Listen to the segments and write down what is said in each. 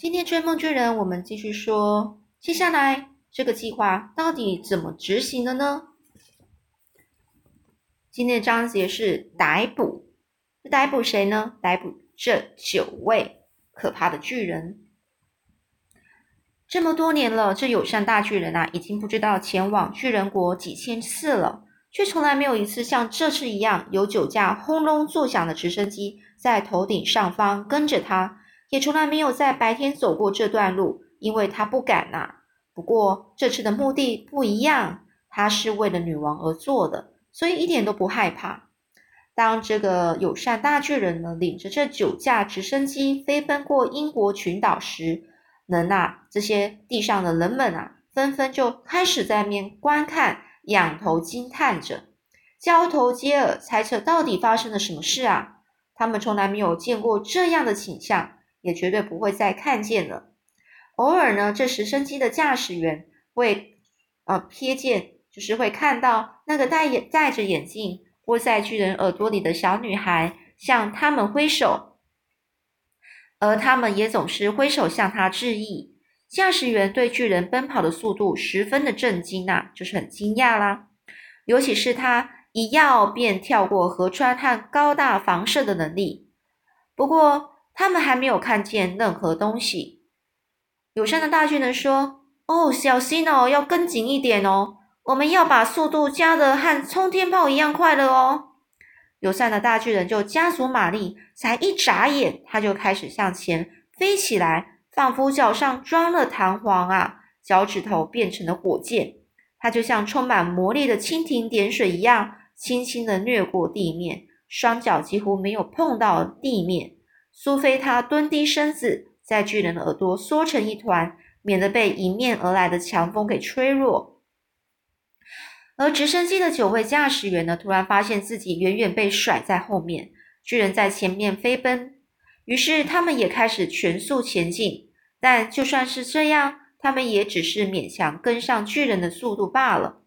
今天追梦巨人，我们继续说，接下来这个计划到底怎么执行的呢？今天的章节是逮捕，逮捕谁呢？逮捕这九位可怕的巨人。这么多年了，这友善大巨人啊，已经不知道前往巨人国几千次了，却从来没有一次像这次一样，有九架轰隆作响的直升机在头顶上方跟着他。也从来没有在白天走过这段路，因为他不敢呐。不过这次的目的不一样，他是为了女王而做的，所以一点都不害怕。当这个友善大巨人呢，领着这九架直升机飞奔过英国群岛时，能啊，这些地上的人们啊，纷纷就开始在面观看，仰头惊叹着，交头接耳，猜测到底发生了什么事啊？他们从来没有见过这样的景象。也绝对不会再看见了。偶尔呢，这直升机的驾驶员会呃瞥见，就是会看到那个戴眼戴着眼镜、窝在巨人耳朵里的小女孩向他们挥手，而他们也总是挥手向他致意。驾驶员对巨人奔跑的速度十分的震惊呐，就是很惊讶啦。尤其是他一跃便跳过河川和高大房舍的能力。不过，他们还没有看见任何东西。友善的大巨人说：“哦，小心哦，要跟紧一点哦，我们要把速度加的和冲天炮一样快了哦。”友善的大巨人就加速马力，才一眨眼，他就开始向前飞起来，仿佛脚上装了弹簧啊，脚趾头变成了火箭。他就像充满魔力的蜻蜓点水一样，轻轻的掠过地面，双脚几乎没有碰到地面。苏菲她蹲低身子，在巨人的耳朵缩成一团，免得被迎面而来的强风给吹落。而直升机的九位驾驶员呢，突然发现自己远远被甩在后面，巨人在前面飞奔，于是他们也开始全速前进。但就算是这样，他们也只是勉强跟上巨人的速度罢了。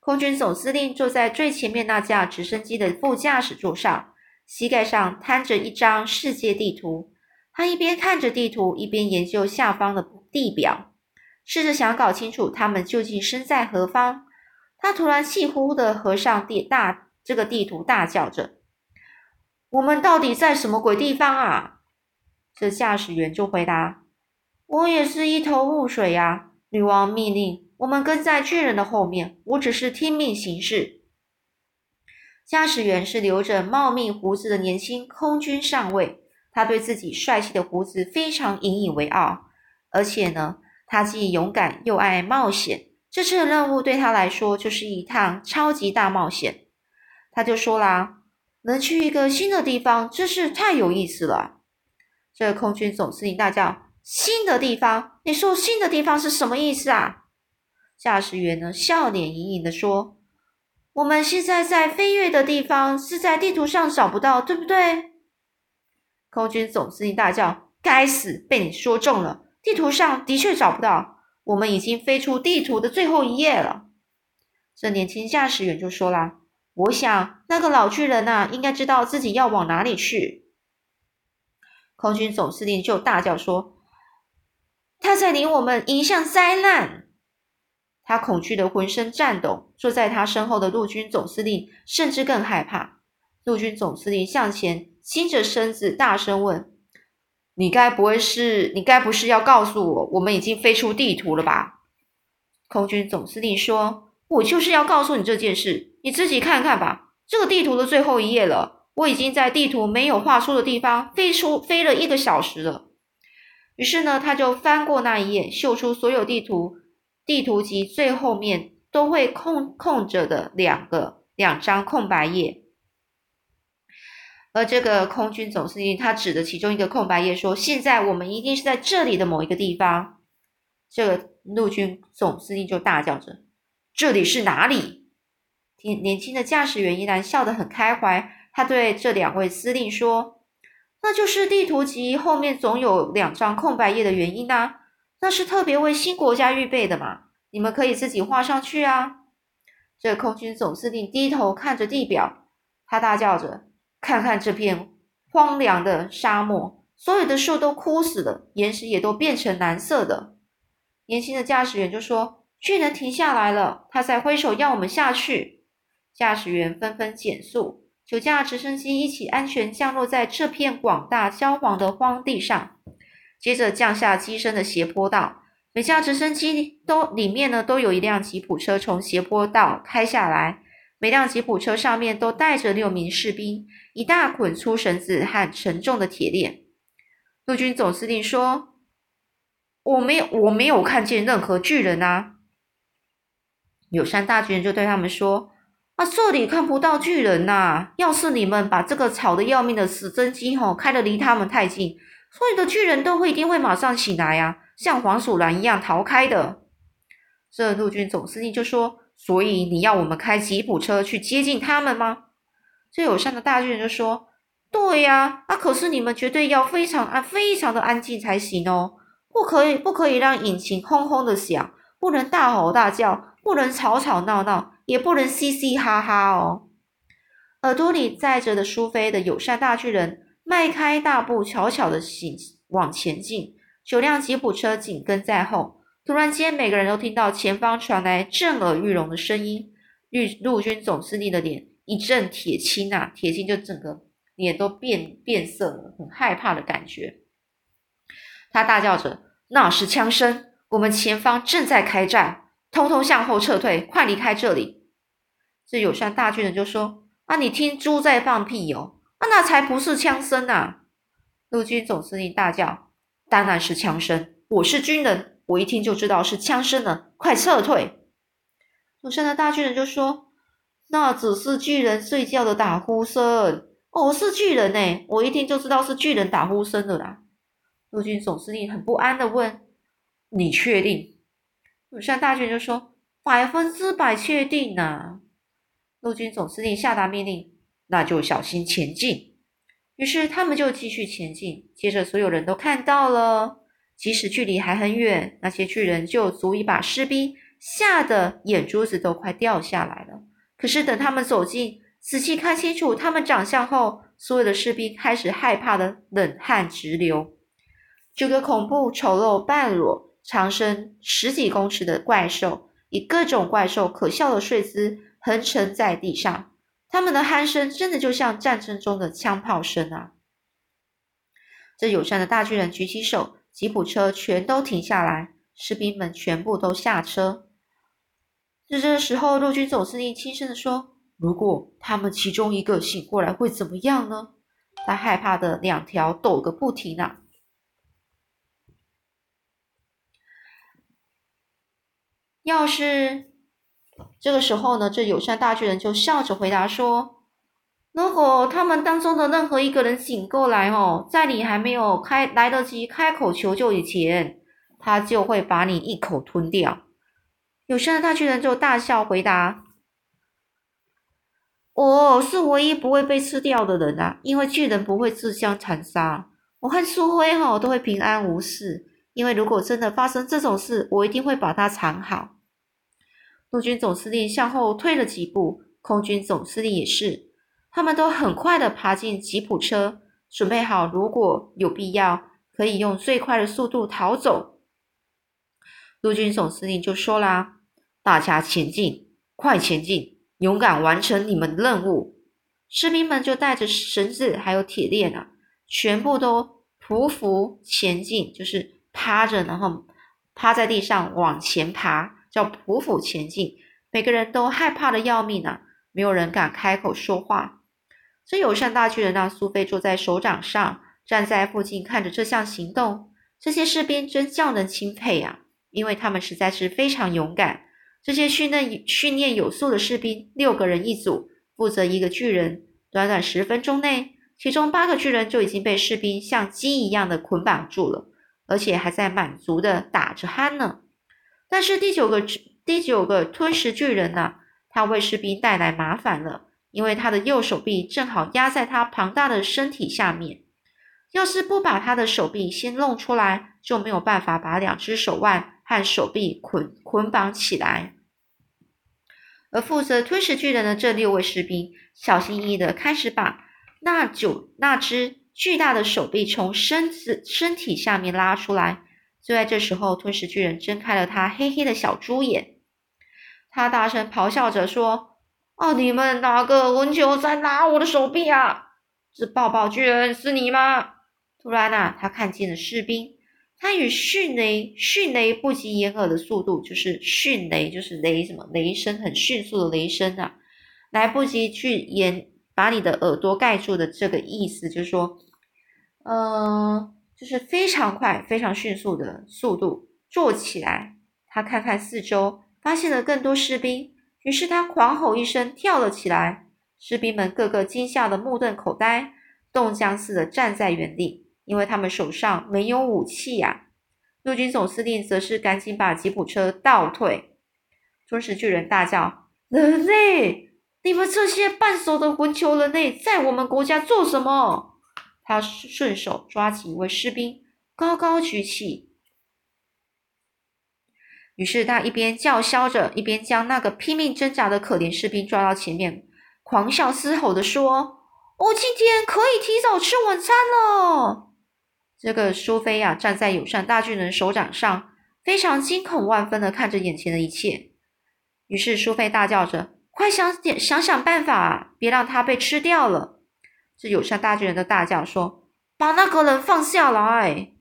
空军总司令坐在最前面那架直升机的副驾驶座上。膝盖上摊着一张世界地图，他一边看着地图，一边研究下方的地表，试着想搞清楚他们究竟身在何方。他突然气呼呼的合上地大这个地图，大叫着：“我们到底在什么鬼地方啊？”这驾驶员就回答：“我也是一头雾水呀。女王命令我们跟在巨人的后面，我只是听命行事。”驾驶员是留着茂密胡子的年轻空军上尉，他对自己帅气的胡子非常引以为傲，而且呢，他既勇敢又爱冒险。这次的任务对他来说就是一趟超级大冒险。他就说啦：“能去一个新的地方，真是太有意思了。”这个空军总司令大叫：“新的地方？你说新的地方是什么意思啊？”驾驶员呢，笑脸盈盈的说。我们现在在飞跃的地方是在地图上找不到，对不对？空军总司令大叫：“该死，被你说中了！地图上的确找不到，我们已经飞出地图的最后一页了。”这年轻驾驶员就说啦：“我想那个老巨人呐，应该知道自己要往哪里去。”空军总司令就大叫说：“他在领我们迎向灾难！”他恐惧的浑身颤抖，坐在他身后的陆军总司令甚至更害怕。陆军总司令向前倾着身子，大声问：“你该不会是……你该不是要告诉我，我们已经飞出地图了吧？”空军总司令说：“我就是要告诉你这件事，你自己看看吧。这个地图的最后一页了，我已经在地图没有画出的地方飞出飞了一个小时了。”于是呢，他就翻过那一页，秀出所有地图。地图集最后面都会空空着的两个两张空白页，而这个空军总司令他指的其中一个空白页说：“现在我们一定是在这里的某一个地方。”这个陆军总司令就大叫着：“这里是哪里？”年年轻的驾驶员依然笑得很开怀，他对这两位司令说：“那就是地图集后面总有两张空白页的原因啊。”那是特别为新国家预备的嘛？你们可以自己画上去啊！这空军总司令低头看着地表，他大叫着：“看看这片荒凉的沙漠，所有的树都枯死了，岩石也都变成蓝色的。年轻的驾驶员就说：“巨人停下来了，他在挥手要我们下去。”驾驶员纷纷减速，九架直升机一起安全降落在这片广大焦黄的荒地上，接着降下机身的斜坡道。每架直升机都里面呢都有一辆吉普车从斜坡道开下来，每辆吉普车上面都带着六名士兵，一大捆粗绳子和沉重的铁链。陆军总司令说：“我没有，我没有看见任何巨人啊。”友善大军人就对他们说：“啊，这里看不到巨人呐！要是你们把这个吵得要命的死真机吼开得离他们太近，所有的巨人都会一定会马上醒来呀。”像黄鼠狼一样逃开的，这陆军总司令就说：“所以你要我们开吉普车去接近他们吗？”这友善的大巨人就说：“对呀，啊，可是你们绝对要非常安、非常的安静才行哦，不可以、不可以让引擎轰轰的响，不能大吼大叫，不能吵吵闹闹，也不能嘻嘻哈哈哦。”耳朵里载着的苏菲的友善大巨人迈开大步，悄悄的行往前进。九辆吉普车紧跟在后，突然间，每个人都听到前方传来震耳欲聋的声音。陆陆军总司令的脸一阵铁青啊，铁青就整个脸都变变色了，很害怕的感觉。他大叫着：“那是枪声！我们前方正在开战，通通向后撤退，快离开这里！”这友善大军人就说：“啊，你听猪在放屁哦！啊，那才不是枪声啊！”陆军总司令大叫。当然是枪声，我是军人，我一听就知道是枪声了，快撤退！鲁山的大巨人就说：“那只是巨人睡觉的打呼声。”哦，是巨人呢，我一听就知道是巨人打呼声的啦。陆军总司令很不安的问：“你确定？”鲁山大巨人就说：“百分之百确定呐。”陆军总司令下达命令：“那就小心前进。”于是他们就继续前进。接着，所有人都看到了，即使距离还很远，那些巨人就足以把士兵吓得眼珠子都快掉下来了。可是等他们走近，仔细看清楚他们长相后，所有的士兵开始害怕的冷汗直流。这个恐怖、丑陋、半裸、长身十几公尺的怪兽，以各种怪兽可笑的睡姿横沉在地上。他们的鼾声真的就像战争中的枪炮声啊！这友善的大巨人举起手，吉普车全都停下来，士兵们全部都下车。在这时候，陆军总司令轻声的说：“如果他们其中一个醒过来，会怎么样呢？”他害怕的两条抖个不停啊！要是……这个时候呢，这友善大巨人就笑着回答说：“如果他们当中的任何一个人醒过来哦，在你还没有开来得及开口求救以前，他就会把你一口吞掉。”友善大巨人就大笑回答：“我是唯一不会被吃掉的人啊，因为巨人不会自相残杀。我和苏辉哈都会平安无事，因为如果真的发生这种事，我一定会把它藏好。”陆军总司令向后退了几步，空军总司令也是，他们都很快的爬进吉普车，准备好如果有必要，可以用最快的速度逃走。陆军总司令就说啦：“大家前进，快前进，勇敢完成你们的任务。”士兵们就带着绳子还有铁链啊，全部都匍匐前进，就是趴着，然后趴在地上往前爬。叫匍匐前进，每个人都害怕的要命啊！没有人敢开口说话。这友善大巨人让苏菲坐在手掌上，站在附近看着这项行动。这些士兵真叫人钦佩啊，因为他们实在是非常勇敢。这些训练训练有素的士兵，六个人一组，负责一个巨人。短短十分钟内，其中八个巨人就已经被士兵像鸡一样的捆绑住了，而且还在满足的打着鼾呢。但是第九个第九个吞食巨人呢，他为士兵带来麻烦了，因为他的右手臂正好压在他庞大的身体下面。要是不把他的手臂先弄出来，就没有办法把两只手腕和手臂捆捆绑起来。而负责吞食巨人的这六位士兵，小心翼翼的开始把那九那只巨大的手臂从身子身体下面拉出来。就在这时候，吞食巨人睁开了他黑黑的小猪眼，他大声咆哮着说：“哦，你们哪个混球在拉我的手臂啊？这抱抱巨人是你吗？”突然啊，他看见了士兵，他以迅雷迅雷不及掩耳的速度，就是迅雷，就是雷什么雷声很迅速的雷声啊，来不及去掩把你的耳朵盖住的这个意思，就是说，嗯。就是非常快、非常迅速的速度坐起来。他看看四周，发现了更多士兵，于是他狂吼一声，跳了起来。士兵们个个惊吓的目瞪口呆，冻僵似的站在原地，因为他们手上没有武器呀。陆军总司令则是赶紧把吉普车倒退。吞食巨人大叫：“人类，你们这些半熟的混球人类，在我们国家做什么？”他顺手抓起一位士兵，高高举起。于是他一边叫嚣着，一边将那个拼命挣扎的可怜士兵抓到前面，狂笑嘶吼的说：“我今天可以提早吃晚餐了。”这个苏菲亚，站在友善大巨人手掌上，非常惊恐万分的看着眼前的一切。于是苏菲大叫着：“快想点想想办法，别让他被吃掉了！”是友善大巨人的大叫说：“把那个人放下来！”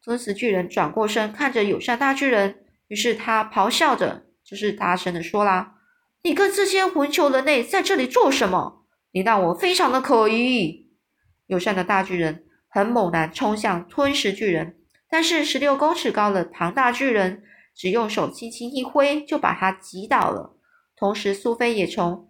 吞食巨人转过身看着友善大巨人，于是他咆哮着，就是大声的说啦：“你跟这些混球人类在这里做什么？你让我非常的可疑！”友善的大巨人很猛然冲向吞食巨人，但是十六公尺高的庞大巨人只用手轻轻一挥，就把他击倒了。同时，苏菲也从。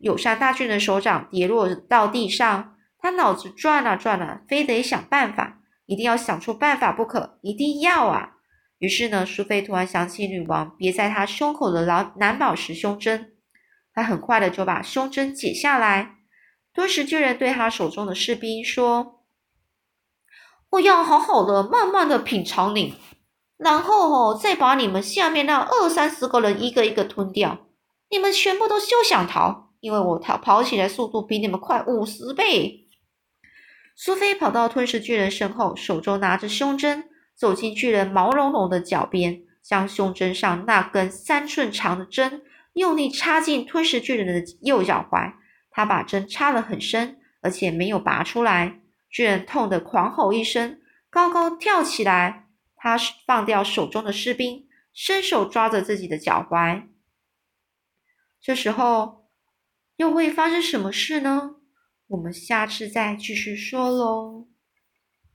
友善大巨人手掌跌落到地上，他脑子转啊转啊，非得想办法，一定要想出办法不可，一定要啊！于是呢，苏菲突然想起女王别在他胸口的蓝蓝宝石胸针，她很快的就把胸针解下来。顿时巨人对他手中的士兵说：“我要好好的、慢慢的品尝你，然后哦，再把你们下面那二三十个人一个一个吞掉，你们全部都休想逃！”因为我跑跑起来速度比你们快五十倍。苏菲跑到吞噬巨人身后，手中拿着胸针，走进巨人毛茸茸的脚边，将胸针上那根三寸长的针用力插进吞噬巨人的右脚踝。他把针插了很深，而且没有拔出来。巨人痛得狂吼一声，高高跳起来。他放掉手中的士兵，伸手抓着自己的脚踝。这时候。又会发生什么事呢？我们下次再继续说喽。